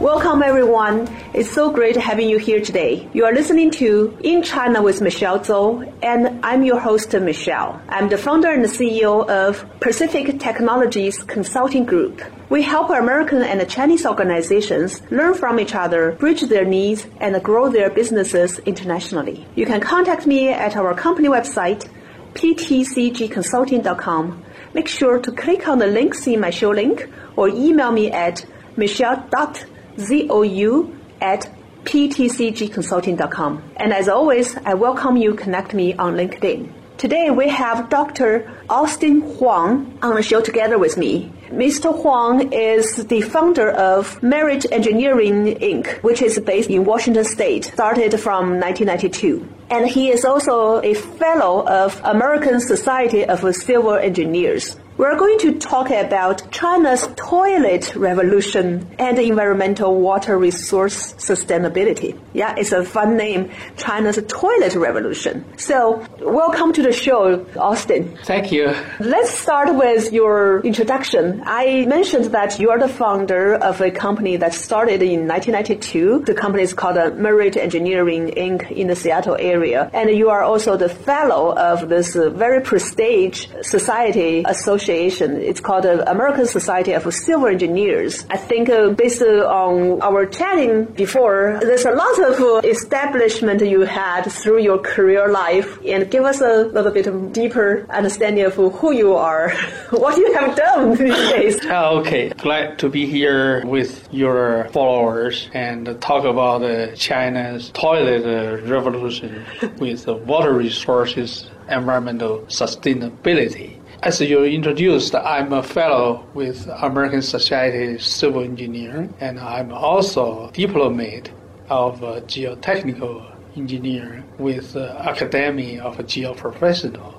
Welcome, everyone. It's so great having you here today. You are listening to In China with Michelle Zhou, and I'm your host, Michelle. I'm the founder and the CEO of Pacific Technologies Consulting Group. We help American and Chinese organizations learn from each other, bridge their needs, and grow their businesses internationally. You can contact me at our company website, ptcgconsulting.com. Make sure to click on the links in my show link or email me at michelle.com Z-O-U at ptcgconsulting.com. And as always, I welcome you connect me on LinkedIn. Today we have Dr. Austin Huang on the show together with me. Mr. Huang is the founder of Merit Engineering Inc., which is based in Washington State, started from 1992. And he is also a fellow of American Society of Civil Engineers. We're going to talk about China's toilet revolution and environmental water resource sustainability. Yeah, it's a fun name, China's toilet revolution. So, welcome to the show, Austin. Thank you. Let's start with your introduction. I mentioned that you are the founder of a company that started in 1992. The company is called uh, Merit Engineering Inc. in the Seattle area. And you are also the fellow of this uh, very prestigious society association association. It's called the American Society of Civil Engineers. I think uh, based on our chatting before, there's a lot of establishment you had through your career life and give us a little bit of deeper understanding of who you are, what you have done these days. Oh, okay. Glad to be here with your followers and talk about uh, China's toilet uh, revolution with water resources environmental sustainability. As you introduced, I'm a fellow with American Society Civil Engineer, and I'm also a diplomate of geotechnical engineer with the Academy of Geoprofessional,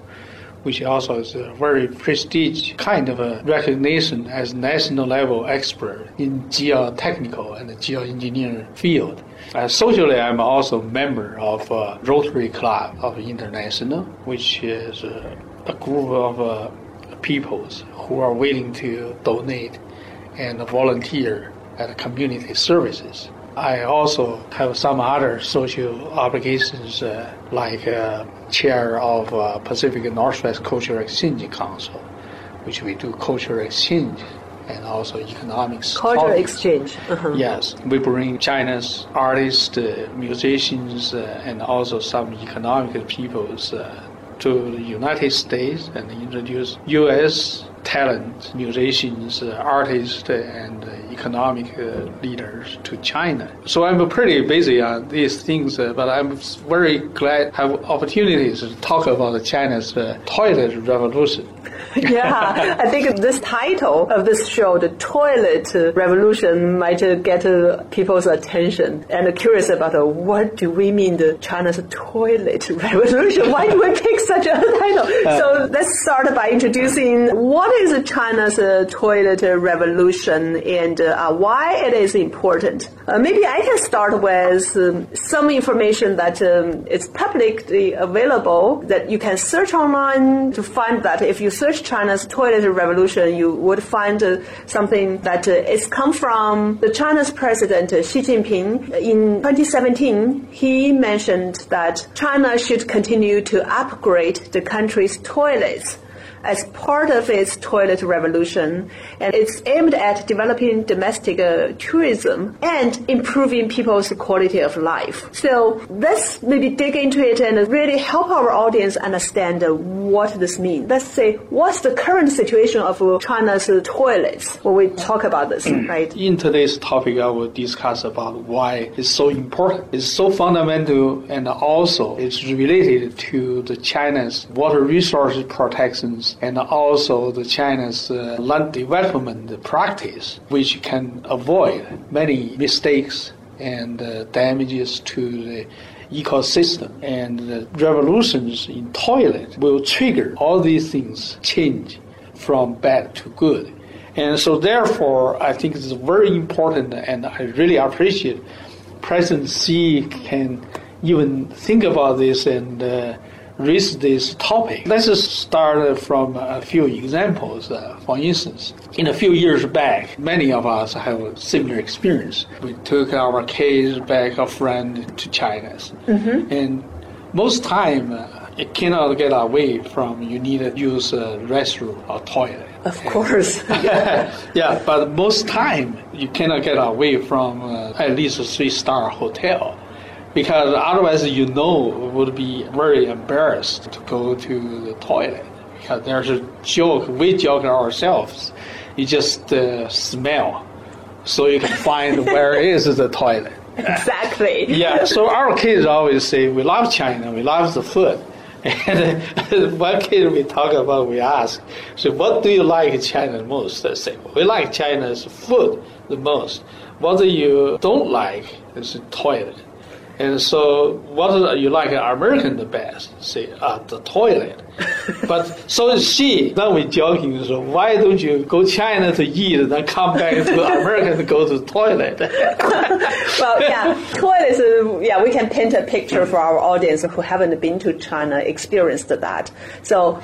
which also is a very prestigious kind of a recognition as national level expert in geotechnical and geoengineering field. Uh, socially, I'm also a member of uh, Rotary Club of International, which is uh, a group of uh, peoples who are willing to donate and volunteer at community services. I also have some other social obligations, uh, like uh, chair of uh, Pacific Northwest Cultural Exchange Council, which we do cultural exchange and also economics. Cultural topics. exchange. Uh-huh. Yes, we bring China's artists, uh, musicians, uh, and also some economic peoples uh, to the United States and introduce U.S. talent, musicians, uh, artists, and uh, economic uh, leaders to China. So I'm pretty busy on these things, but I'm very glad to have opportunities to talk about China's toilet revolution. yeah, I think this title of this show, the toilet revolution, might get people's attention and curious about what do we mean the China's toilet revolution? Why do we pick such a title? Uh, so let's start by introducing what is China's toilet revolution and uh, why it is important. Uh, maybe I can start with um, some information that um, is publicly available that you can search online to find that if you search China's toilet revolution, you would find uh, something that uh, is come from the China's president uh, Xi Jinping in 2017. He mentioned that China should continue to upgrade the country's toilets as part of its toilet revolution, and it's aimed at developing domestic uh, tourism and improving people's quality of life. So let's maybe dig into it and really help our audience understand uh, what this means. Let's say, what's the current situation of uh, China's uh, toilets when we talk about this, right? In today's topic, I will discuss about why it's so important. It's so fundamental and also it's related to the China's water resource protections and also the China's uh, land development practice, which can avoid many mistakes and uh, damages to the ecosystem. And the revolutions in toilet will trigger all these things change from bad to good. And so therefore, I think it's very important and I really appreciate President Xi can even think about this and uh, raise this topic. Let's start from a few examples. Uh, for instance, in a few years back, many of us have a similar experience. We took our kids back, a friend to China, mm-hmm. and most time uh, you cannot get away from you need to use a restroom or toilet. Of course. yeah, but most time you cannot get away from uh, at least a three star hotel because otherwise you know would be very embarrassed to go to the toilet. Because there's a joke we joke ourselves. You just uh, smell. So you can find where is the toilet. Exactly. Yeah so our kids always say we love china we love the food. And one kid we talk about we ask so what do you like in china most? They say we like china's food the most. What do you don't like is the toilet and so, what you like American the best? Say, uh, the toilet. but so is she. Then we joking. So why don't you go China to eat, and then come back to America to go to the toilet? well, yeah, toilets. Uh, yeah, we can paint a picture for our audience who haven't been to China, experienced that. So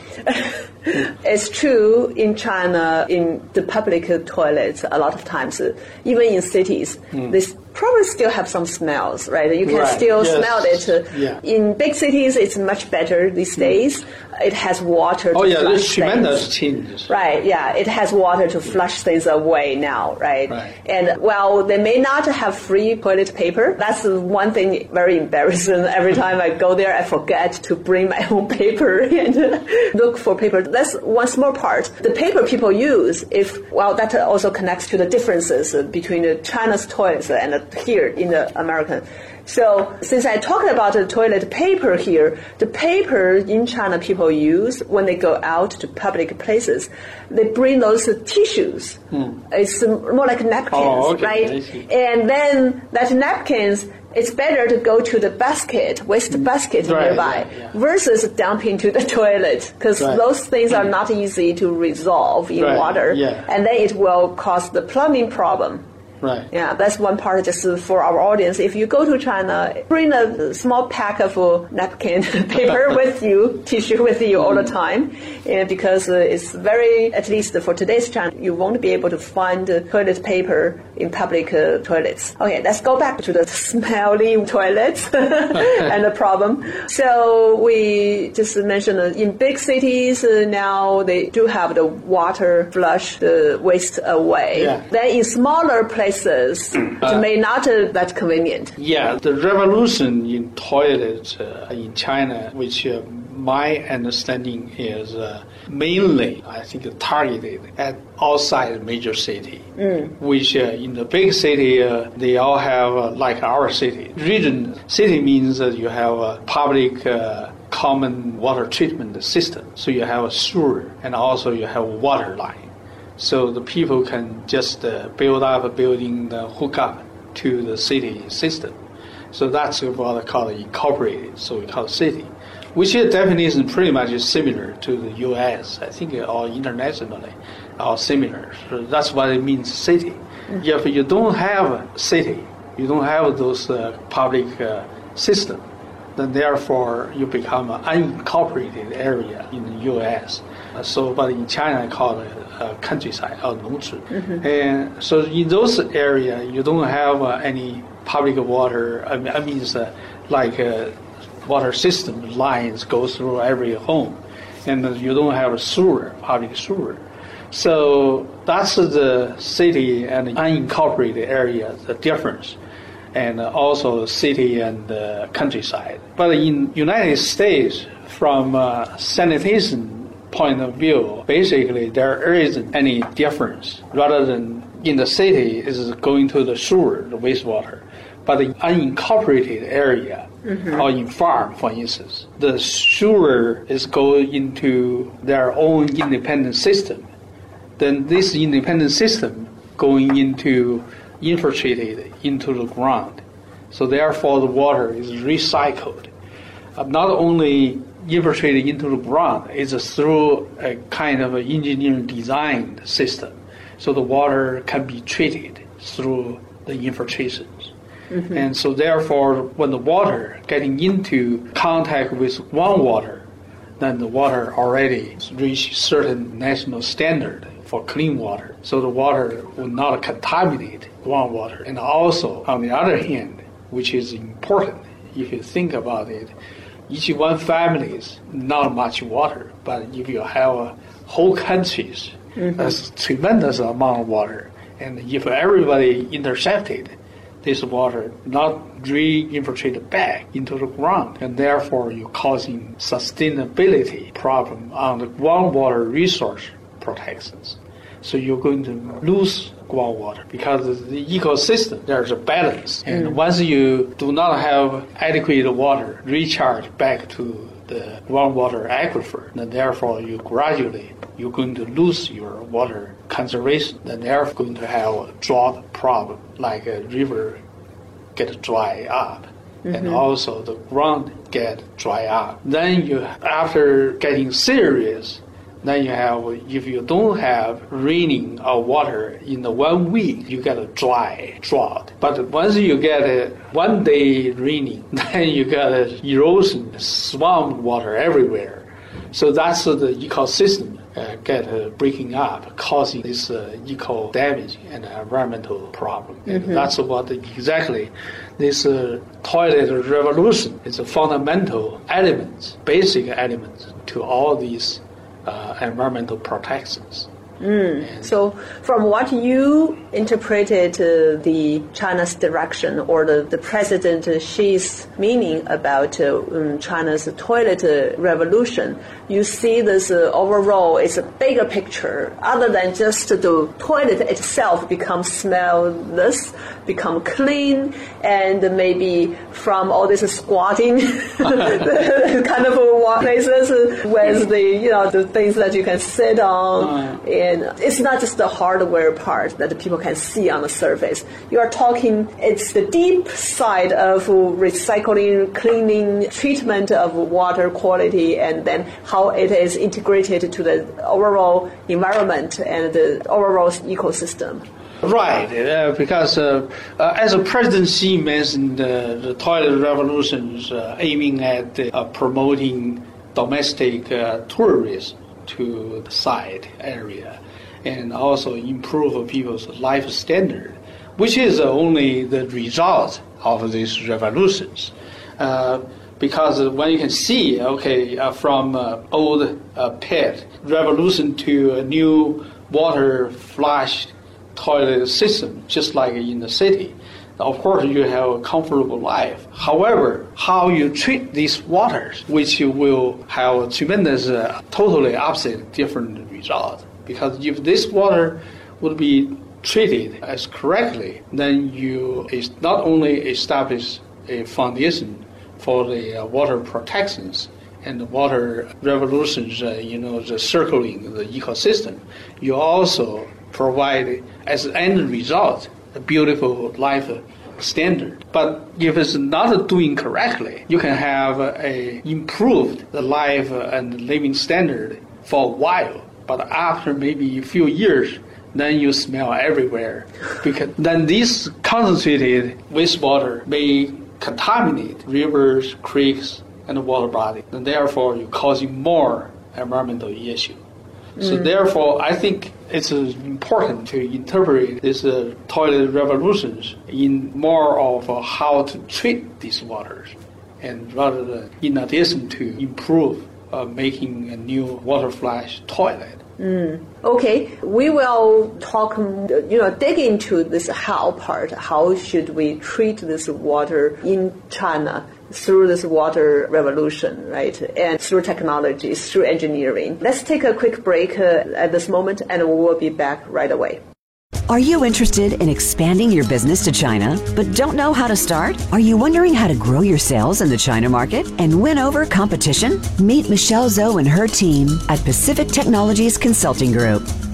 it's true in China, in the public toilets, a lot of times, even in cities, mm. this probably still have some smells, right? You can right. still yes. smell it. Yeah. In big cities, it's much better these mm. days. It has water. Oh to yeah, there's tremendous changes. Right. Yeah, it has water to flush things away now, right? right? And while they may not have free toilet paper, that's one thing very embarrassing. Every time I go there, I forget to bring my own paper and look for paper. That's one small part. The paper people use, if well, that also connects to the differences between the China's toilets and here in the American. So since I talked about the toilet paper here, the paper in China people use when they go out to public places, they bring those tissues. Hmm. It's more like napkins, oh, okay. right? And then that napkins, it's better to go to the basket, waste hmm. basket right, nearby, yeah, yeah. versus dumping to the toilet, because right. those things are not easy to resolve in right, water, yeah. and then it will cause the plumbing problem. Right. Yeah, that's one part just for our audience. If you go to China, bring a small pack of uh, napkin paper with you, tissue with you all the mm-hmm. time, and because uh, it's very, at least for today's China, you won't be able to find toilet paper in public uh, toilets. Okay, let's go back to the smelly toilets and the problem. So we just mentioned uh, in big cities uh, now they do have the water flush the waste away. Yeah. Then in smaller places it uh, may not be that convenient. Yeah, the revolution in toilets uh, in China, which uh, my understanding is uh, mainly, I think, targeted at outside major city, mm. which uh, in the big city, uh, they all have, uh, like our city. Region city means that you have a public uh, common water treatment system. So you have a sewer and also you have a water line so the people can just uh, build up a building, the hook up to the city system. So that's what I call incorporated. So we call it city, which is definition pretty much is similar to the U.S. I think all internationally are similar. So that's what it means city. Mm-hmm. If you don't have a city, you don't have those uh, public uh, system, then therefore you become an unincorporated area in the U.S. So, but in China, I call it uh, countryside or. And so in those areas, you don't have uh, any public water. I mean, I mean uh, like uh, water system lines go through every home, and you don't have a sewer, public sewer. So that's the city and unincorporated area, the difference, and also city and countryside. But in United States, from uh, sanitation point of view, basically there isn't any difference. Rather than in the city, is going to the sewer, the wastewater. But the unincorporated area mm-hmm. or in farm, for instance, the sewer is going into their own independent system. Then this independent system going into infiltrated into the ground. So therefore the water is recycled. Uh, not only infiltrated into the ground, is through a kind of an engineering design system. So the water can be treated through the infiltrations. Mm-hmm. And so therefore when the water getting into contact with groundwater, then the water already reach certain national standard for clean water. So the water will not contaminate groundwater. And also, on the other hand, which is important if you think about it, each one family is not much water, but if you have a whole countries, mm-hmm. that's tremendous amount of water. And if everybody intercepted this water, not re-infiltrated back into the ground, and therefore you're causing sustainability problem on the groundwater resource protections. So you're going to lose groundwater because the ecosystem there's a balance, and mm. once you do not have adequate water recharge back to the groundwater aquifer, then therefore you gradually you're going to lose your water conservation. Then they're going to have a drought problem, like a river get dry up. Mm-hmm. And also the ground get dry up. Then you, after getting serious, then you have, if you don't have raining or water in the one week, you get a dry drought. But once you get a one day raining, then you get a erosion, swamp water everywhere. So that's the ecosystem uh, get uh, breaking up, causing this uh, eco damage and environmental problem. Mm-hmm. that's what exactly this uh, toilet revolution is a fundamental element, basic element to all these uh, environmental protections. Mm. So, from what you interpreted uh, the China's direction or the, the President Xi's meaning about uh, um, China's toilet revolution, you see this uh, overall is a bigger picture other than just the toilet itself become smellless, become clean, and maybe from all this squatting kind of places with the you know the things that you can sit on. And it's not just the hardware part that people can see on the surface. You are talking, it's the deep side of recycling, cleaning, treatment of water quality, and then how it is integrated to the overall environment and the overall ecosystem. Right, uh, because uh, uh, as a President Xi mentioned, uh, the toilet revolution is uh, aiming at uh, promoting domestic tourism to the side area and also improve people's life standard, which is only the result of these revolutions. Because when you can see, okay, uh, from uh, old uh, pit revolution to a new water flush toilet system, just like in the city, of course you have a comfortable life. However, how you treat these waters, which will have a tremendous, uh, totally opposite, different result. Because if this water would be treated as correctly, then you is not only establish a foundation for the uh, water protections and the water revolutions, uh, you know, the circling the ecosystem, you also provide as an end result a beautiful life standard. But if it's not doing correctly, you can have a improved the life and living standard for a while but after maybe a few years, then you smell everywhere. Because then this concentrated wastewater may contaminate rivers, creeks, and water body. And therefore, you're causing more environmental issue. So mm. therefore, I think it's important to interpret this uh, toilet revolutions in more of uh, how to treat these waters, and rather than in addition to improve uh, making a new water flush toilet. Mm. Okay, we will talk, you know, dig into this how part. How should we treat this water in China through this water revolution, right? And through technology, through engineering. Let's take a quick break uh, at this moment and we will be back right away. Are you interested in expanding your business to China but don't know how to start? Are you wondering how to grow your sales in the China market and win over competition? Meet Michelle Zhou and her team at Pacific Technologies Consulting Group.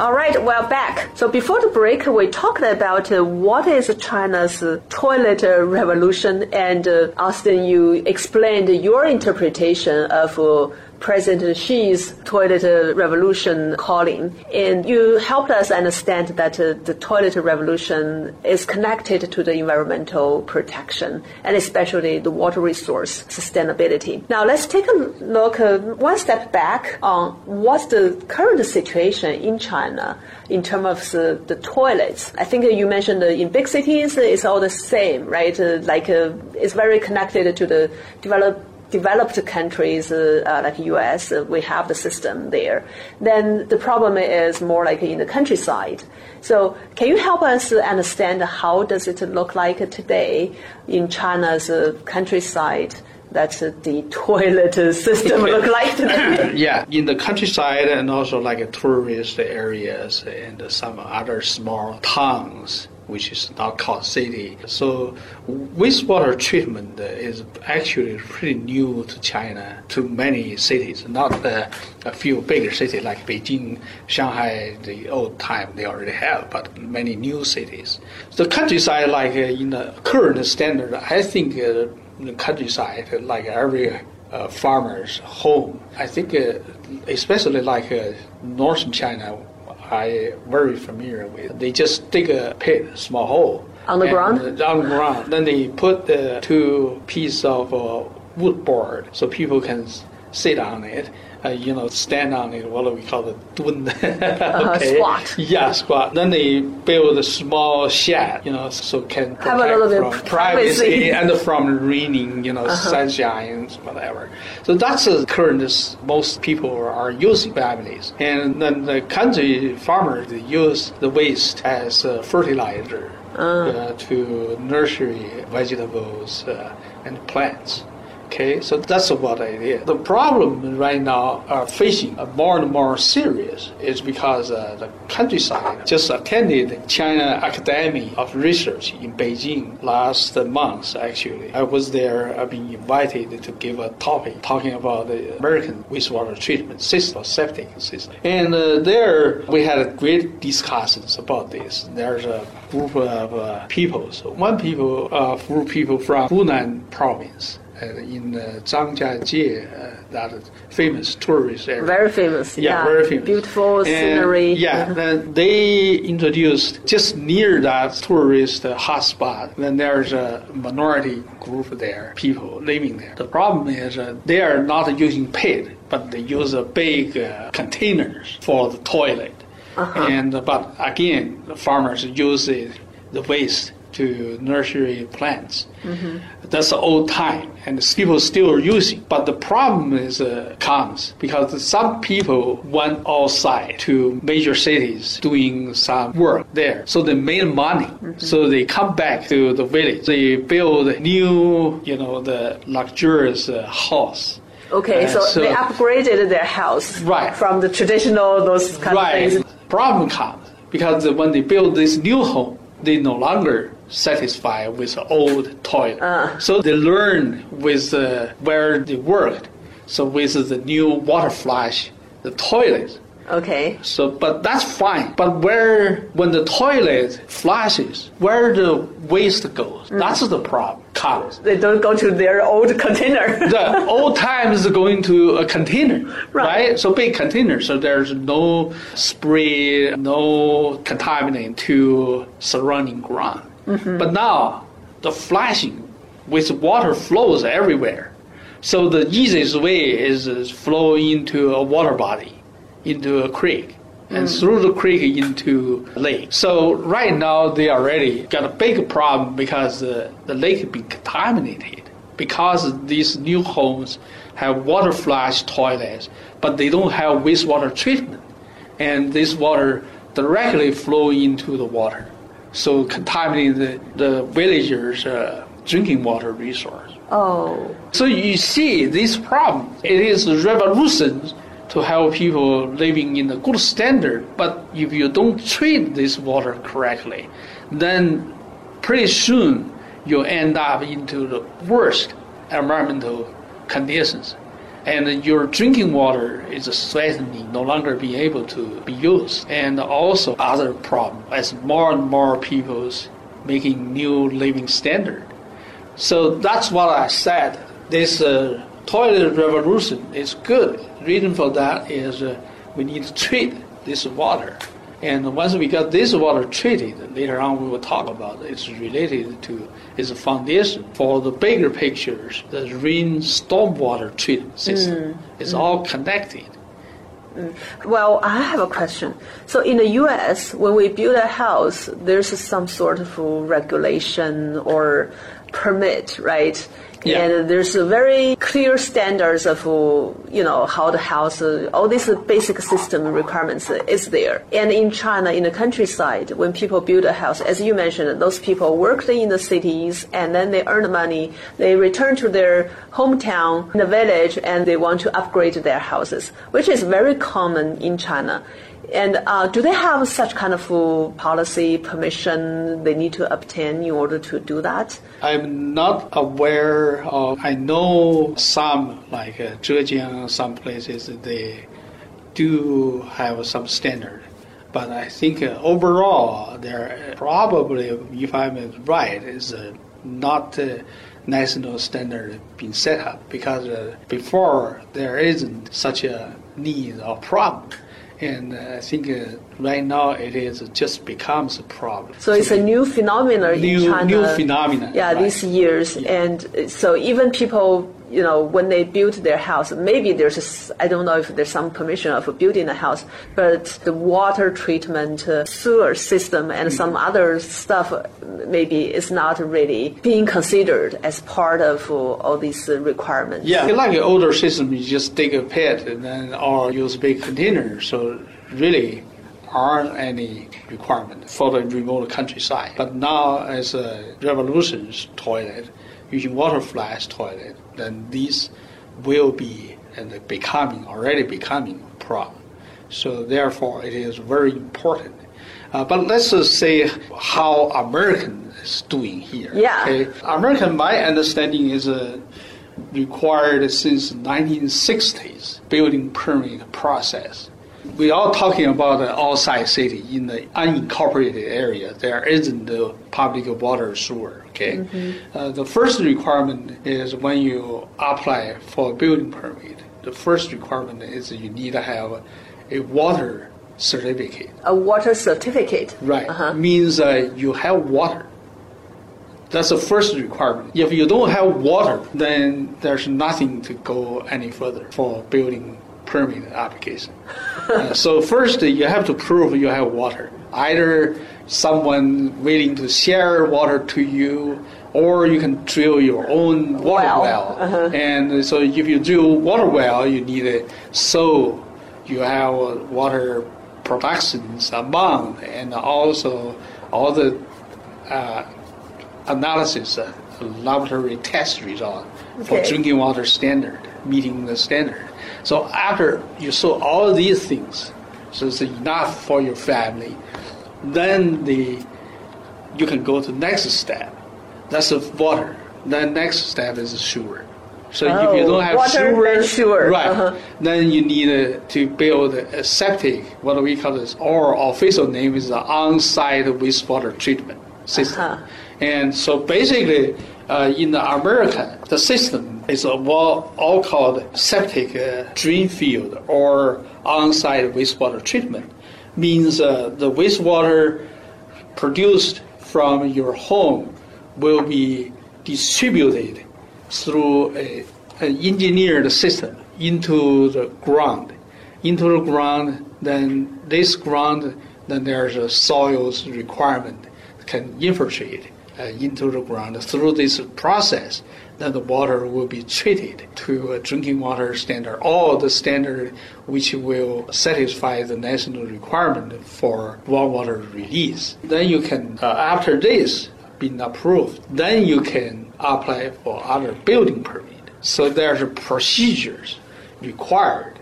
All right, we're back. So before the break, we talked about uh, what is China's toilet uh, revolution, and uh, Austin, you explained your interpretation of uh, President Xi's toilet revolution calling. And you helped us understand that uh, the toilet revolution is connected to the environmental protection and especially the water resource sustainability. Now let's take a look uh, one step back on what's the current situation in China in terms of the, the toilets. I think you mentioned in big cities it's all the same, right? Uh, like uh, it's very connected to the developed developed countries uh, uh, like US, uh, we have the system there. Then the problem is more like in the countryside. So can you help us understand how does it look like today in China's uh, countryside? That's the toilet system look like today. yeah, in the countryside and also like tourist areas and some other small towns which is now called city. So wastewater treatment is actually pretty new to China, to many cities, not uh, a few bigger cities like Beijing, Shanghai, the old time they already have, but many new cities. The countryside, like uh, in the current standard, I think uh, the countryside, like every uh, farmer's home, I think, uh, especially like uh, northern China, I very familiar with. They just dig a pit, small hole. On the ground? On the ground. Then they put the two pieces of uh, wood board so people can sit on it uh, you know, stand on it, what do we call it, dun. uh-huh, squat. Yeah, squat. Then they build a small shed, you know, so can have a little bit from privacy and from raining, you know, uh-huh. sunshine, whatever. So that's the current most people are using families. And then the country farmers use the waste as fertilizer. Uh. Uh, to nursery vegetables uh, and plants. Okay, so that's what it is. The problem right now are facing more and more serious is because uh, the countryside just attended China Academy of Research in Beijing last month. Actually, I was there. I've been invited to give a topic talking about the American wastewater treatment system, septic system, and uh, there we had great discussions about this. There's a group of uh, people. So one people, uh, people from Hunan province uh, in uh, Zhangjiajie, uh, that famous tourist area. Very famous. Yeah, yeah. very famous. Beautiful and, scenery. Yeah, then they introduced just near that tourist hotspot. Then there's a minority group there, people living there. The problem is uh, they are not using pit, but they use a big uh, containers for the toilet. Uh-huh. And but again, the farmers use it, the waste to nursery plants. Mm-hmm. That's the old time, and people still are using. But the problem is uh, comes because some people went outside to major cities doing some work there, so they made money. Mm-hmm. So they come back to the village. They build new, you know, the luxurious uh, house. Okay, uh, so, so, they upgraded their house right. from the traditional those kind right. of things. Problem comes because when they build this new home, they no longer satisfied with the old toilet. Uh. So they learn with uh, where they worked. So with the new water flush, the toilet. Okay. So, but that's fine. But where, when the toilet flushes, where the waste goes, mm. that's the problem. comes. They don't go to their old container. the old times going to a container, Right. right? So big container, so there's no spray, no contaminant to surrounding ground. But now the flashing with water flows everywhere. So the easiest way is, is flow into a water body, into a creek. And mm. through the creek into lake. So right now they already got a big problem because the, the lake has been contaminated because these new homes have water flush toilets, but they don't have wastewater treatment, and this water directly flow into the water, so contaminating the, the villagers' uh, drinking water resource. oh, So you see this problem. It is a revolution to help people living in a good standard. But if you don't treat this water correctly, then pretty soon you'll end up into the worst environmental conditions. And your drinking water is threatening no longer being able to be used. And also other problem as more and more people's making new living standard. So that's what I said. This uh, toilet revolution is good. Reason for that is uh, we need to treat this water. And once we got this water treated, later on we will talk about it. It's related to its foundation for the bigger pictures. The rain stormwater treatment system mm. is all connected. Mm. Well, I have a question. So in the U.S., when we build a house, there's some sort of regulation or permit, right? Yeah. And there's a very clear standards of, you know, how the house, all these basic system requirements is there. And in China, in the countryside, when people build a house, as you mentioned, those people worked in the cities and then they earn money. They return to their hometown, the village, and they want to upgrade their houses, which is very common in China. And uh, do they have such kind of uh, policy permission they need to obtain in order to do that? I'm not aware of. I know some, like uh, Zhejiang, some places they do have some standard, but I think uh, overall there probably, if I'm right, is uh, not uh, national standard being set up because uh, before there isn't such a need or problem. And uh, I think uh, right now it is just becomes a problem. So it's a new phenomenon in China. new phenomenon, Yeah, right. these years, and uh, so even people, you know, when they build their house, maybe there's I don't know if there's some permission of building a house, but the water treatment, uh, sewer system, and some Mm-hmm. other stuff maybe is not really being considered as part of uh, all these uh, requirements. Yeah, like an older system, you just dig a pit and then or use big container. So really aren't any requirement for the remote countryside. But now as a revolution's toilet, using water flash toilet, then these will be and becoming already becoming a problem. So therefore it is very important. Uh, but let's just say how American is doing here. Yeah. Okay? American, my understanding is uh, required since 1960s building permit process. We are talking about an outside city in the unincorporated area. There isn't the public water sewer. Okay, uh, the first requirement is when you apply for a building permit. The first requirement is you need to have a water certificate. A water certificate. Right. Uh-huh. Means uh, you have water. That's the first requirement. If you don't have water, then there's nothing to go any further for building permit application. Uh, so first, uh, you have to prove you have water. Either someone willing to share water to you, or you can drill your own water Well. well. Uh-huh. And so if you drill water well, you need a so you have water productions amount and also all the uh, analysis, uh, laboratory test result for drinking water standard, meeting the standard. So after you saw all these things, so it's enough for your family, then the you can go to next step. That's the water. Then next step is sewer. So if you Oh, don't have water, sewer, then sewer. right, Uh-huh. then you need uh, to build a septic, what we call this, or official name is the on-site wastewater treatment system. Uh-huh. And so basically, Uh, in the American, the system a well, all called septic uh, drain field or on-site wastewater treatment. Means uh, the wastewater produced from your home will be distributed through a, an engineered system into the ground. Into the ground, then this ground, then there's a soils requirement can infiltrate uh, into the ground through this process. Then the water will be treated to a drinking water standard, all the standard which will satisfy the national requirement for groundwater release. Then you can, uh, after this been approved, then you can apply for other building permit. So there's procedures required.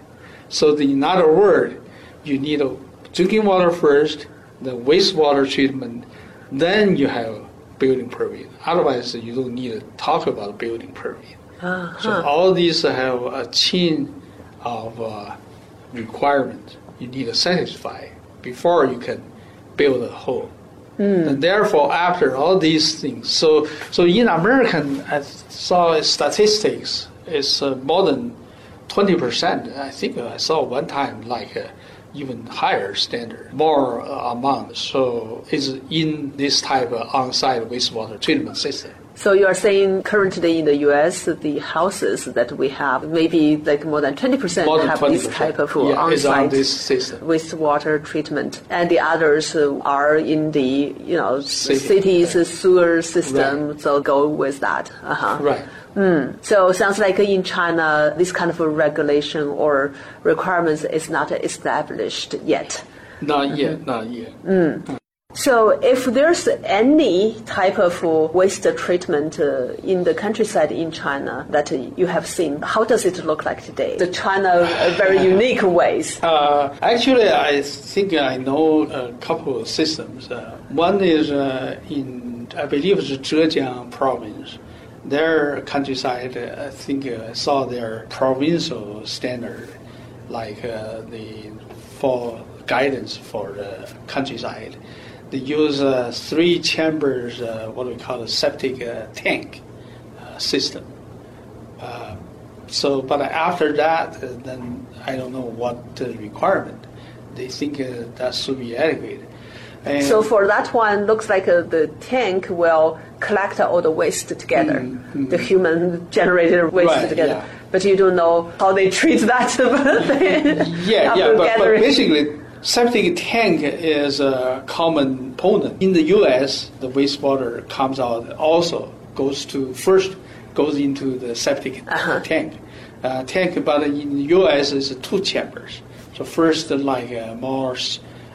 So the, in other word, you need a drinking water first, the wastewater treatment, then you have building permit. Otherwise, you don't need to talk about building permit. Uh-huh. So all these have a chain of uh, requirements you need to satisfy before you can build a home. And therefore, after all these things, so so in American, I saw statistics It's uh, more than twenty percent. I think I saw one time like uh, even higher standard, more uh, amount. So it's in this type of on-site wastewater treatment system. So you are saying currently in the U.S. the houses that we have maybe like more than twenty percent More than have twenty this type of yeah, on on-site this system. wastewater treatment, and the others are in the you know City. cities sewer system. Right. So go with that. Uh-huh. Right. So it sounds like in China, this kind of a regulation or requirements is not established yet. Not yet. Not yet. So if there's any type of waste treatment uh, in the countryside in China that you have seen, how does it look like today? The China uh, very unique ways. Uh, actually, I think I know a couple of systems. Uh, one is uh, in, I believe it's Zhejiang province. Their countryside, uh, I think uh, saw their provincial standard, like uh, the for guidance for the countryside. They use uh, three chambers, uh, what we call a septic uh, tank system. So, but after that, then I don't know what requirement. They think that should be adequate. And So for that one, looks like uh, the tank will collect all the waste together, the human generated waste Mm-hmm. Right, together. yeah. But you don't know how they treat that. yeah, yeah, but, but basically, septic tank is a common component. In the U.S., the wastewater comes out also goes to first goes into the septic tank. Uh, tank, but in the U.S. is two chambers. So first, like uh, more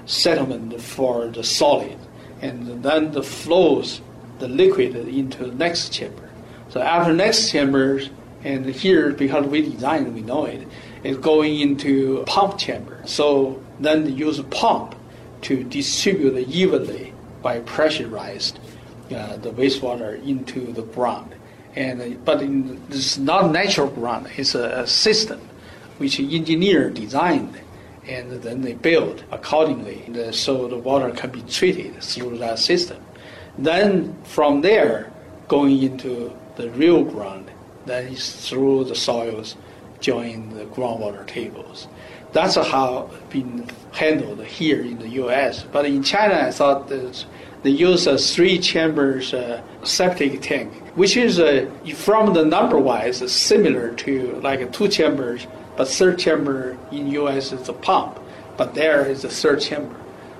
s- settlement for the solid, and then the flows the liquid into the next chamber. So after next chambers, and here because we designed, we know it, is going into a pump chamber. So then they use a pump to distribute evenly by pressurized uh, the wastewater into the ground. And but in, is not natural ground; it's a, a system which engineer designed, and then they build accordingly, so the water can be treated through that system. Then from there, going into the real ground, that is through the soils, join the groundwater tables. That's how it's been handled here in the U.S. But in China, I thought they use a three chambers uh, septic tank, which is uh, from the number wise similar to like a two chambers, but third chamber in U.S. is a pump, but there is a third chamber.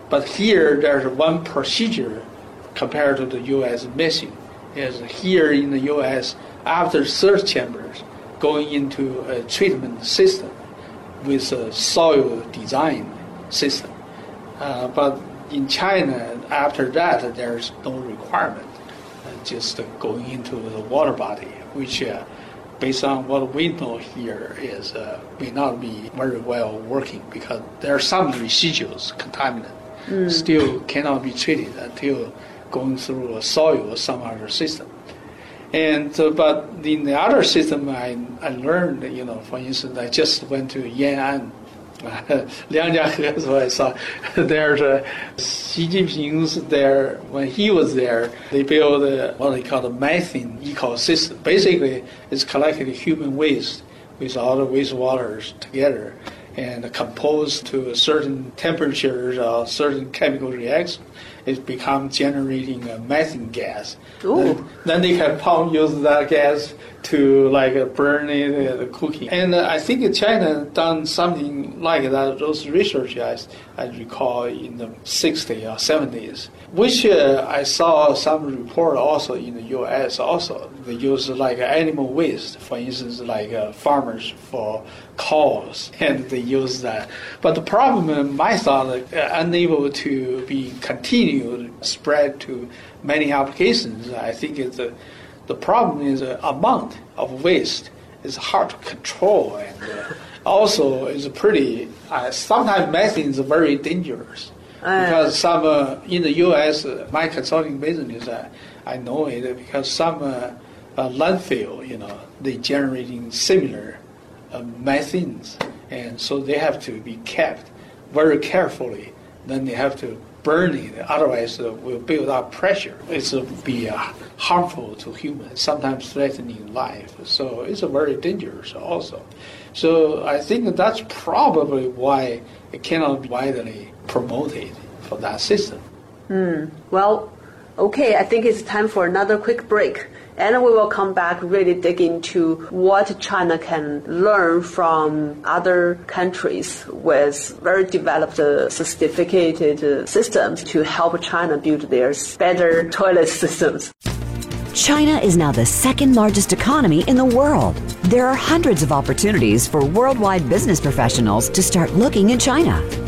But here there's one procedure compared to the U.S. missing. Is here in the U.S. after third chambers going into a treatment system with a soil design system. Uh, but in China, after that, there's no requirement, uh, just going into the water body, which, uh, based on what we know here, is uh, may not be very well working because there are some residuals, contaminant, still cannot be treated until going through a soil or some other system. And uh, but in the other system, I, I learned, you know, for instance, I just went to Yan'an Liangjiahe, so I saw there's a Xi Jinping's there when he was there. They built what they call the methane ecosystem. Basically, it's collecting human waste with all the wastewaters together and composed to a certain temperatures or certain chemical reactions it becomes generating a methane gas. Then, then, they can pump use that gas to like burn it, uh, cooking. And uh, I think China done something like that. Those research I, I recall in the 60s or 70s, which uh, I saw some report also in the U.S. Also they use like animal waste, for instance, like uh, farmers for cows, and they use that. But the problem, my thought, uh, unable to be continued spread to many applications. I think it's the problem is the amount of waste is hard to control, and uh, also is pretty. Uh, sometimes methane is very dangerous uh. because some uh, in the U.S. Uh, my consulting business, I know it because some landfill, you know, they generating similar uh, methanes, and so they have to be kept very carefully. Then they have to burn it, otherwise uh, will build up pressure. It will be uh, harmful to humans, sometimes threatening life. So it's very dangerous also. So I think that's probably why it cannot widely promoted for that system. Mm. Well, okay, I think it's time for another quick break. And we will come back really dig into what China can learn from other countries with very developed, uh, sophisticated uh, systems to help China build their better toilet systems. China is now the second largest economy in the world. There are hundreds of opportunities for worldwide business professionals to start looking in China.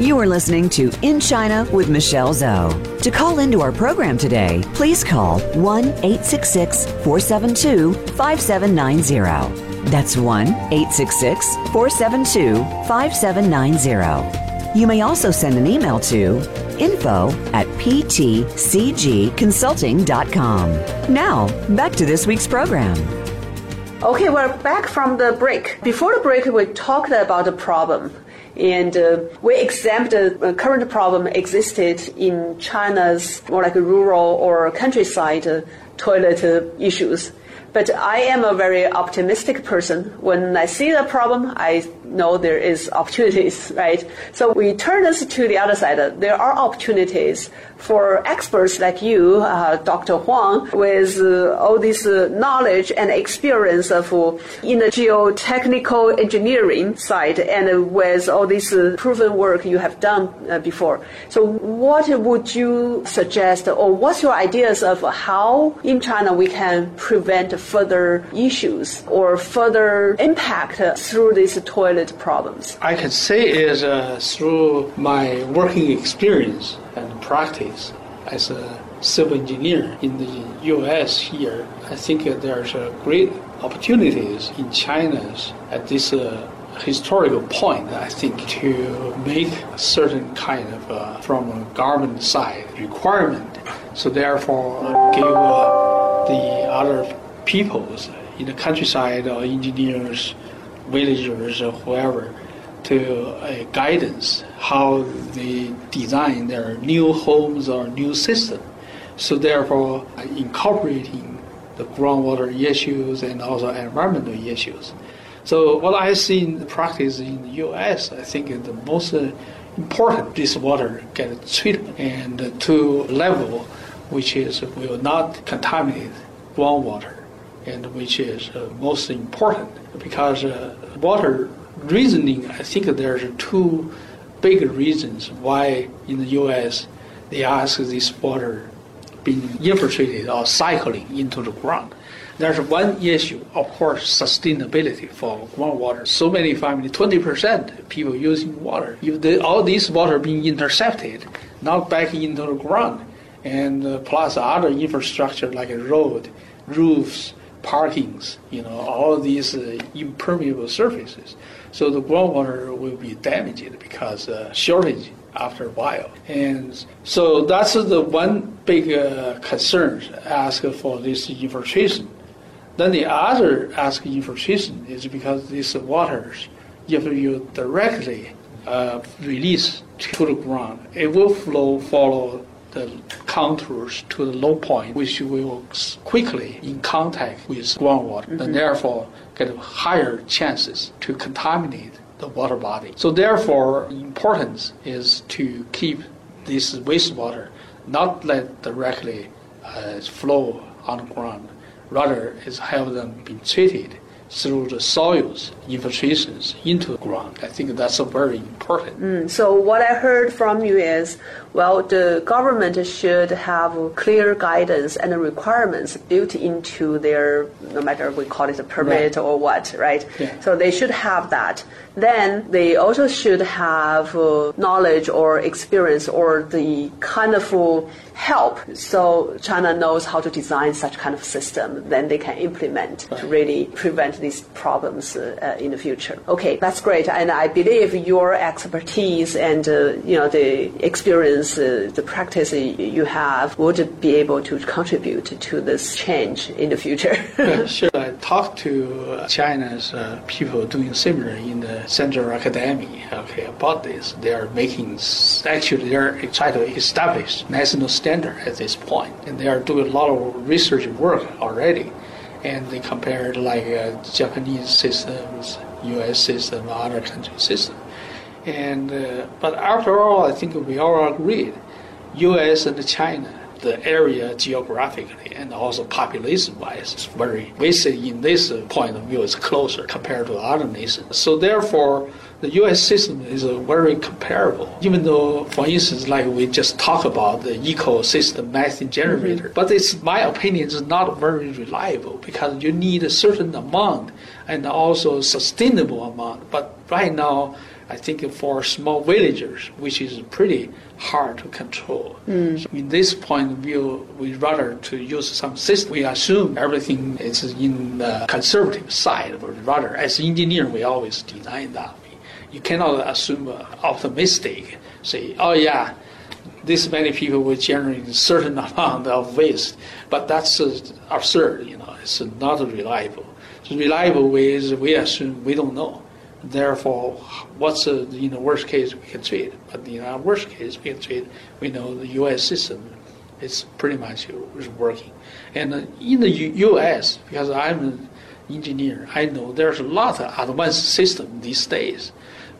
You are listening to In China with Michelle Zhou. To call into our program today, please call 1 866 472 5790. That's 1 866 472 5790. You may also send an email to info at ptcgconsulting.com. Now, back to this week's program. Okay, we're back from the break. Before the break, we talked about the problem and uh, we examined the current problem existed in China's more like rural or countryside uh, toilet uh, issues. But I am a very optimistic person. When I see the problem, I know there is opportunities, right? So we turn this to the other side. There are opportunities for experts like you, uh, Dr. Huang, with uh, all this uh, knowledge and experience of uh, in the geotechnical engineering side and with all this uh, proven work you have done uh, before. So what would you suggest or what's your ideas of how in China we can prevent further issues or further impact through this toilet problems? I can say is through my working experience and practice as a civil engineer in the U.S. here, I think there's a great opportunities in China at this uh, historical point. I think to make a certain kind of uh, from a government side requirement. So therefore, give uh, the other peoples in the countryside or engineers, villagers, or whoever to guidance how they design their new homes or new system. So therefore, incorporating the groundwater issues and also environmental issues. So what I see in practice in the U.S., I think the most important this water get treated and to level which is will not contaminate groundwater and which is uh, most important because uh, water reasoning, I think there's two big reasons why in the U.S. they ask this water being infiltrated or cycling into the ground. There's one issue, of course, sustainability for groundwater. So many families, 20% people using water. If they, all this water being intercepted, not back into the ground, and uh, plus other infrastructure like a road, roofs, parkings, you know, all these uh, impermeable surfaces. So the groundwater will be damaged because uh, shortage after a while. And so that's the one big uh, concern ask for this infiltration. Then the other ask infiltration is because these waters, if you directly uh, release to the ground, it will flow follow the contours to the low point, which will quickly in contact with groundwater, mm-hmm. and therefore get higher chances to contaminate the water body. So therefore, importance is to keep this wastewater not let directly uh, flow on the ground, rather is have them be treated through the soils infiltrations into the ground. I think that's very important. Mm, so what I heard from you is, well, the government should have clear guidance and requirements built into their, no matter we call it a permit right. or what, right? Yeah. So they should have that. Then they also should have uh, knowledge or experience or the kind of uh, help so China knows how to design such kind of system. Then they can implement to really prevent these problems uh, in the future. Okay, that's great, and I believe your expertise and uh, you know the experience, uh, the practice you have would be able to contribute to this change in the future. yeah, sure, I talked to China's uh, people doing similar in the Central Academy. Okay, about this, they are making actually they are trying to establish national standard at this point, and they are doing a lot of research work already and they compared like uh, Japanese systems, U.S. system, other country system. And uh, but after all, I think we all agreed, U.S. and China, the area geographically and also population-wise, is very. Say in this point of view, is closer compared to other nations. So therefore the U.S. system is very comparable, even though, for instance, like we just talked about the ecosystem methane generator, mm-hmm. but it's my opinion is not very reliable because you need a certain amount and also sustainable amount. But right now, I think for small villagers, which is pretty hard to control. Mm. So in this point of view, we rather to use some system. We assume everything is in the conservative side, but rather as engineer, we always design that you cannot assume uh, optimistic. Say, oh yeah, this many people will generate a certain amount of waste, but that's uh, absurd. You know, it's not reliable. The reliable way is we assume we don't know. Therefore, what's the in the worst case we can treat? But in our worst case we can treat. We know the U.S. system is pretty much is working, and uh, in the U.S. because I'm an engineer, I know there's a lot of advanced system these days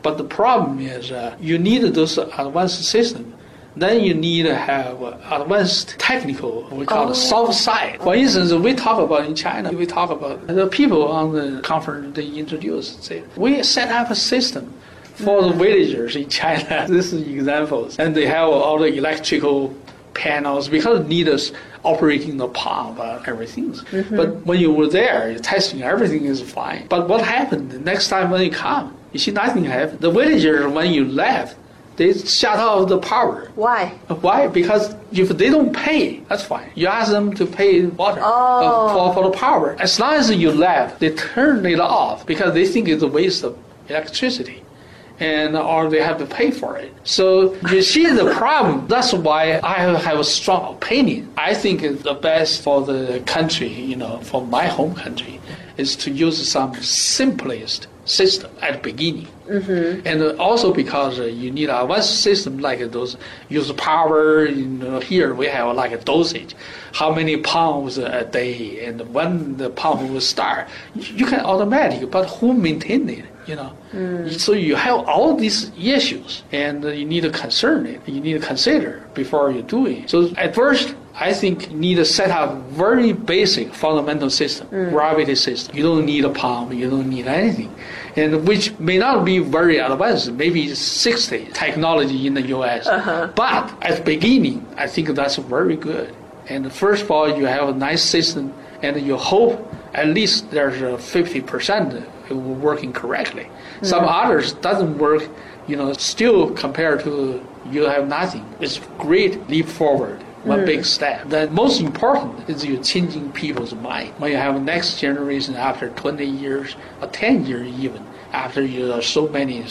but the problem is uh, you need those advanced systems. Then you need to have advanced technical, we call oh. it soft side. For instance, we talk about in China, we talk about the people on the conference, they introduce, say, we set up a system for the villagers in China. this is examples. And they have all the electrical panels because need us operating the pump, uh, everything. Mm-hmm. But when you were there, you're testing, everything is fine. But what happened the next time when you come? You see, nothing happened. The villagers, when you left, they shut off the power. Why? Why? Because if they don't pay, that's fine. You ask them to pay water uh, oh. for, for the power. As long as you left, they turn it off because they think it's a waste of electricity. And or they have to pay for it. So you see the problem. That's why I have a strong opinion. I think the best for the country, you know, for my home country, is to use some simplest system at the beginning. Mm-hmm. And also because you need a one system like those use power. You know, here we have like a dosage, how many pounds a day, and when the pump will start, you can automatic. But who maintain it? You know, mm. so you have all these issues, and you need to concern it. You need to consider before you do it. So at first, I think need to set up very basic fundamental system, mm. gravity system. You don't need a pump, you don't need anything and which may not be very advanced, maybe 60 technology in the US. Uh-huh. But at the beginning, I think that's very good. And first of all, you have a nice system and you hope at least there's a 50% working correctly. Some others doesn't work, you know, still compared to you have nothing. It's great leap forward. One big step. The most important is you're changing people's mind. When you have next generation after 20 years or 10 years even, after you have so many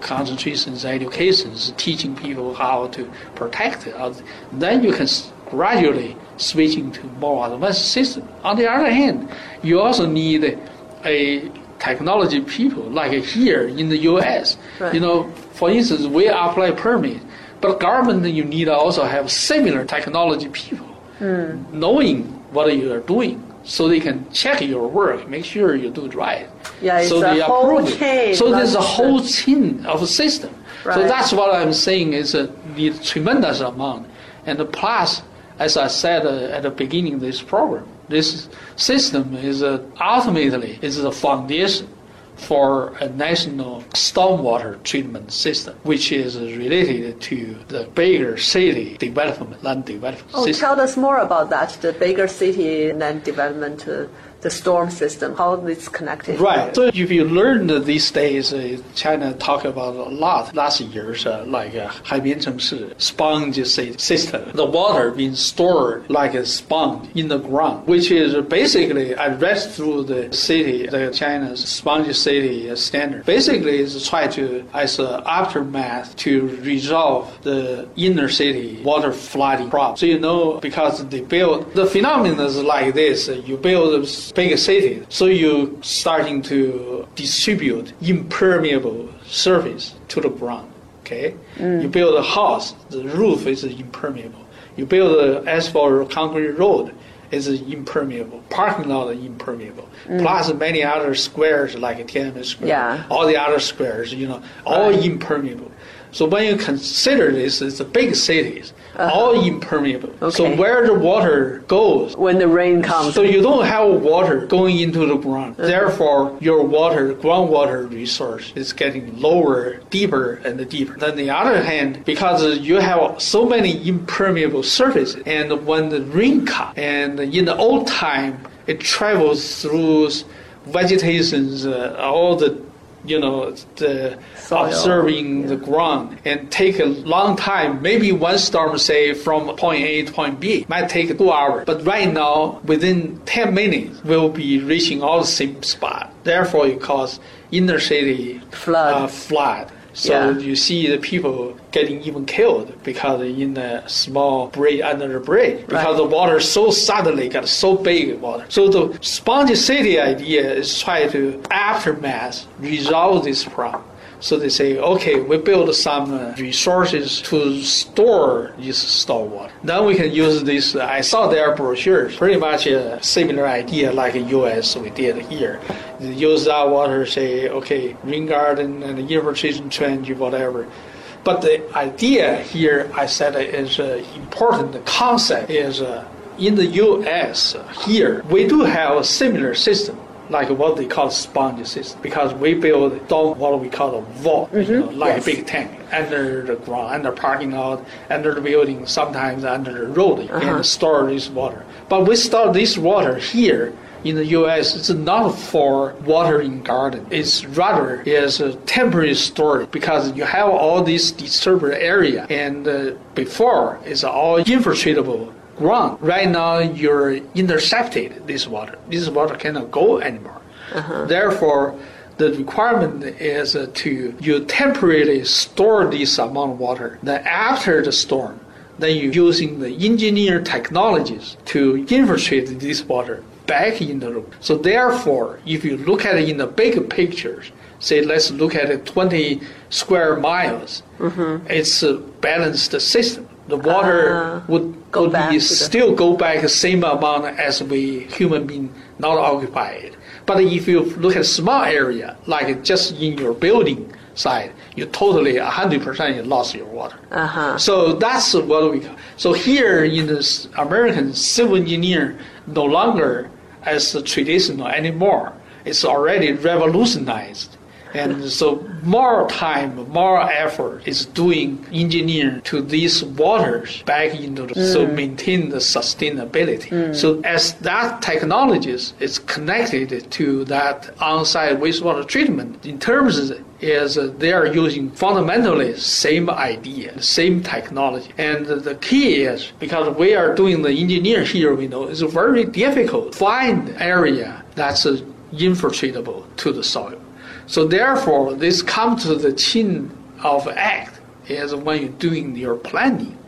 concentrations, educations, teaching people how to protect it, uh, then you can gradually switching to more advanced system. On the other hand, you also need a technology people like here in the U.S. Right. You know, for instance, we apply permit, but government you need to also have similar technology people knowing what you are doing. So they can check your work, make sure you do it right. Yeah, it's so a they whole approve it. So there's a whole chain of a system. So that's what I'm saying is a need tremendous amount. And plus, as I said uh, at the beginning of this program, this system is uh, ultimately is the foundation for a national stormwater treatment system, which is related to the bigger city development, land development Oh, system. tell us more about that, the bigger city land development, uh, the storm system, how it's connected. Right. So if you learn these days, uh, China talk about a lot last years, uh, like uh, sponge system. The water being stored like a sponge in the ground, which is basically, I read through the city, the China's sponge city standard. Basically, it's try to, as an aftermath, to resolve the inner city water flooding problem. So you know, because they build, the phenomenon is like this, you build big city, so you starting to distribute impermeable surface to the ground. Okay, you mm. build a house, the roof is impermeable. You build an asphalt concrete road, is impermeable. Parking lot is impermeable. Mm. Plus many other squares like Tiananmen Square, Yeah. all the other squares, you know, all Right. impermeable. So when you consider this, it's a big cities, all impermeable. So where the water goes, When the rain comes. so you don't have water going into the ground. Therefore, your water, groundwater resource is getting lower, deeper, and deeper. On the other hand, because you have so many impermeable surfaces, and when the rain comes, and in the old time, it travels through vegetations, uh, all the you know the Soil, observing the ground and take a long time. Maybe one storm, say from point A to point B, might take two hours. But right now, within 10 minutes, we'll be reaching all the same spot. Therefore, it causes inner city Flood. Uh, flood. So Yeah. you see the people getting even killed because in a small bridge under the bridge because Right. the water so suddenly got so big water. So the spongy city idea is try to aftermath resolve this problem. So they say, okay, we build some uh, resources to store this stored water. Then we can use this. I saw their brochures, pretty much a similar idea like U.S. we did here. They use that water, say, okay, rain garden and infiltration trench, whatever. But the idea here, I said, is uh, important. The concept is uh, in the U.S. here we do have a similar system. Like what they call sponge system, because we build down what we call a vault, you know, like Yes. a big tank under the ground, under parking lot, under the building, sometimes under the road, and store this water. But we store this water here in the U.S. It's not for watering garden. It's rather is a temporary storage because you have all this disturbed area, and uh, before it's all infiltratable ground. Right now, you're intercepted this water. This water cannot go anymore. Therefore, the requirement is uh, to you temporarily store this amount of water. Then after the storm, then you're using the engineer technologies to infiltrate this water back in the room. So therefore, if you look at it in the big pictures, say let's look at it 20 square miles, it's a balanced system. The water Ah, would, go would back be to the- still go back the same amount as we human being not occupied. But if you look at small area, like just in your building side, you totally 100% you lost your water. Uh-huh. So that's what we. So here in this American civil engineer, no longer as traditional anymore. It's already revolutionized And so more time, more effort is doing engineering to these waters back into the, so maintain the sustainability. So as that technologies is connected to that on-site wastewater treatment, in terms of is uh, they are using fundamentally same idea, same technology. And the key is because we are doing the engineer here, we know it's very difficult to find area that's uh, infiltratable to the soil. So therefore, this comes to the chin of act is when you're doing your planning.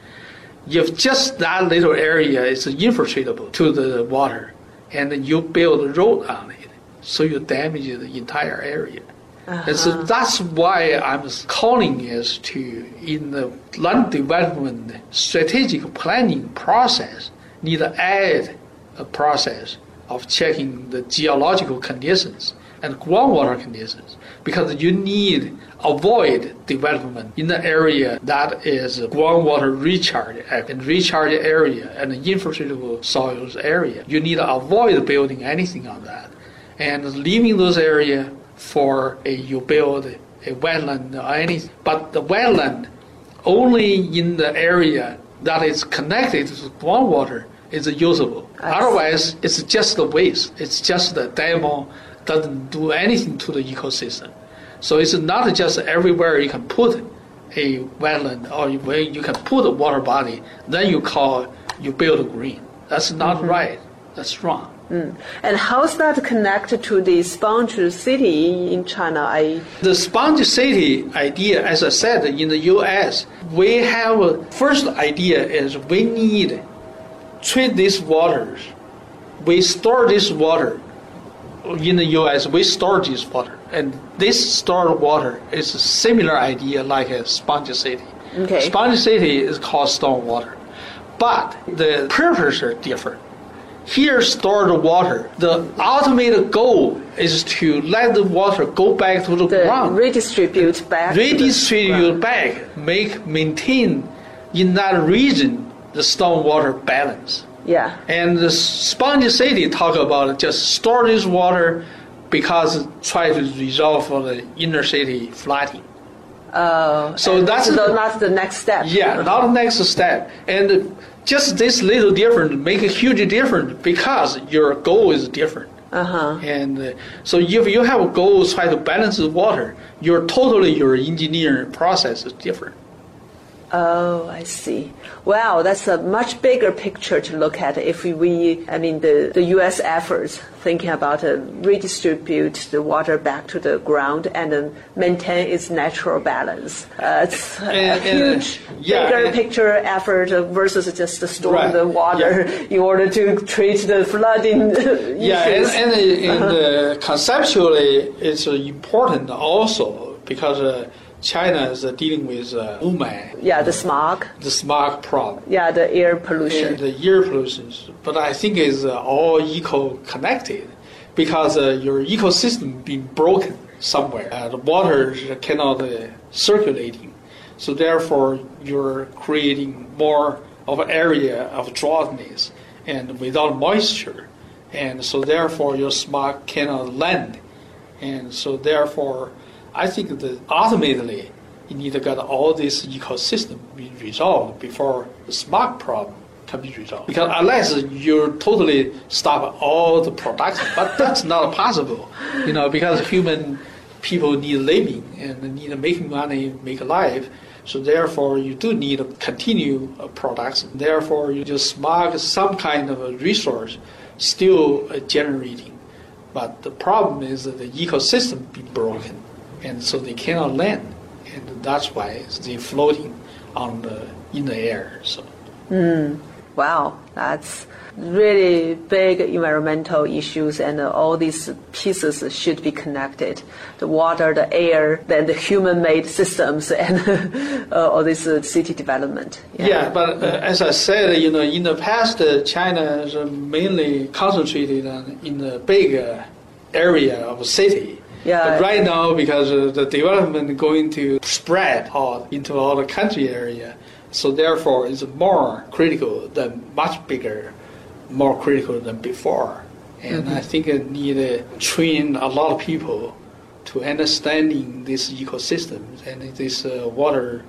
If just that little area is infiltratable to the water, and you build a road on it, so you damage the entire area. And so uh-huh. that's why I'm calling is to in the land development strategic planning process need to add a process of checking the geological conditions and groundwater conditions because you need avoid development in the area that is groundwater recharge and recharge area and infiltratable soils area. You need to avoid building anything on that and leaving those area for a you build a wetland or anything. But the wetland only in the area that is connected to groundwater is usable. Otherwise, it's just a waste. It's just the demo doesn't do anything to the ecosystem. So it's not just everywhere you can put a wetland or where you can put a water body, then you call you build a green. That's not mm-hmm. right. That's wrong. Mm. And how's that connected to the sponge city in China? I The sponge city idea, as I said, in the U.S., we have a first idea is we need treat these waters. We store this water in the U.S. We store this water, and this stored water is a similar idea like a sponge city. Okay. Sponge city is called storm water, but the purpose are different. Here, stored water. The ultimate goal is to let the water go back to the, the ground redistribute back. redistribute back, make maintain in that region the stormwater balance. Yeah. And the sponge city talk about just store this water because try to resolve for the inner city flooding. Uh, So that's the, not the next step. Yeah, now the next step. And just this little difference make a huge difference because your goal is different. Uh-huh. And uh, so if you have a goal try to balance the water, your totally your engineering process is different. Oh, I see. Wow, that's a much bigger picture to look at if we, I mean, the, the U.S. efforts thinking about uh, redistribute the water back to the ground and uh, maintain its natural balance. Uh, it's a And- and, huge, yeah, bigger and- picture effort versus just to store Right, the water in order to treat the flooding Yeah, and, issues. and, and uh, conceptually, it's uh, important also because uh, China is uh, dealing with uh, yeah, the smog. the smog problem. Yeah, the air pollution. and the air pollution. But I think it's uh, all eco-connected because uh, your ecosystem being broken somewhere. Uh, the water cannot uh, circulating, so therefore you're creating more of an area of dryness and without moisture, and so therefore your smog cannot land, and so therefore I think that ultimately you need to get all this ecosystem be resolved before the smog problem can be resolved. Because unless you totally stop all the production, but that's not possible, you know, because human people need living and need making money, make a life. So therefore, you do need to continue production. Therefore, you just smog some kind of a resource still uh, generating. But the problem is that the ecosystem be broken, and so they cannot land, and that's why they're floating on the in the air. So. Wow, that's really big environmental issues, and uh, all these pieces should be connected: the water, the air, then the human-made systems, and uh, all this uh, city development. Yeah, but uh, as I said, you know, in the past, uh, China is uh, mainly concentrated on in the big uh, area of city. Yeah. But right now, because the development going to spread out into all the country area, so therefore it's more critical than much bigger, more critical than before. And I think it need to train a lot of people to understanding this ecosystem and this uh, water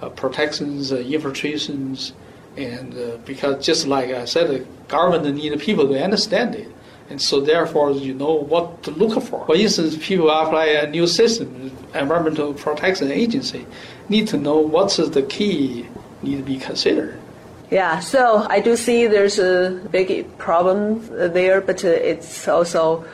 uh, protections, uh, infiltrations, and uh, because just like I said, the government need people to understand it. And so therefore, you know what to look for. For instance, people apply a new system, Environmental Protection Agency, need to know what's the key need to be considered. Yeah, so I do see there's a big problem there, but it's also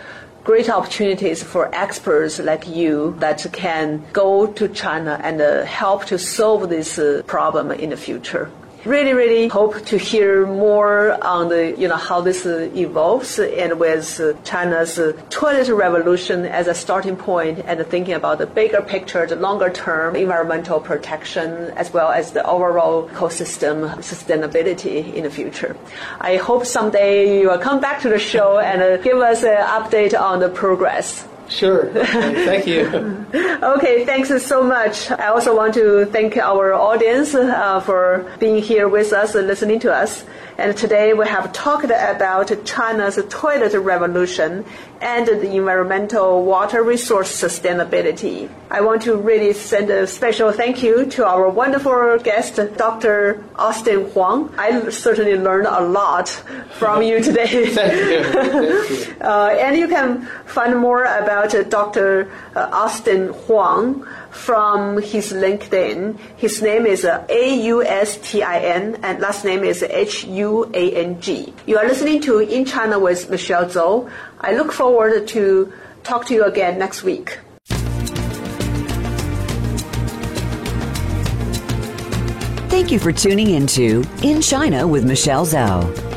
great opportunities for experts like you that can go to China and uh, help to solve this uh, problem in the future really, really hope to hear more on the, you know, how this uh, evolves and with uh, China's uh, toilet revolution as a starting point and thinking about the bigger picture, the longer term environmental protection, as well as the overall ecosystem sustainability in the future. I hope someday you will come back to the show and give us an update on the progress. Sure. thank you. okay, thanks so much. I also want to thank our audience uh, for being here with us and listening to us. And today we have talked about China's toilet revolution and the environmental water resource sustainability. I want to really send a special thank you to our wonderful guest, Dr. Austin Huang. I certainly learned a lot from you today. thank you. Thank you. Uh, and you can find more about Dr. Austin Huang from his LinkedIn. His name is uh, A-U-S-T-I-N and last name is H-U-A-N-G. You are listening to In China with Michelle Zhou. I look forward to talk to you again next week. Thank you for tuning into In China with Michelle Zhou.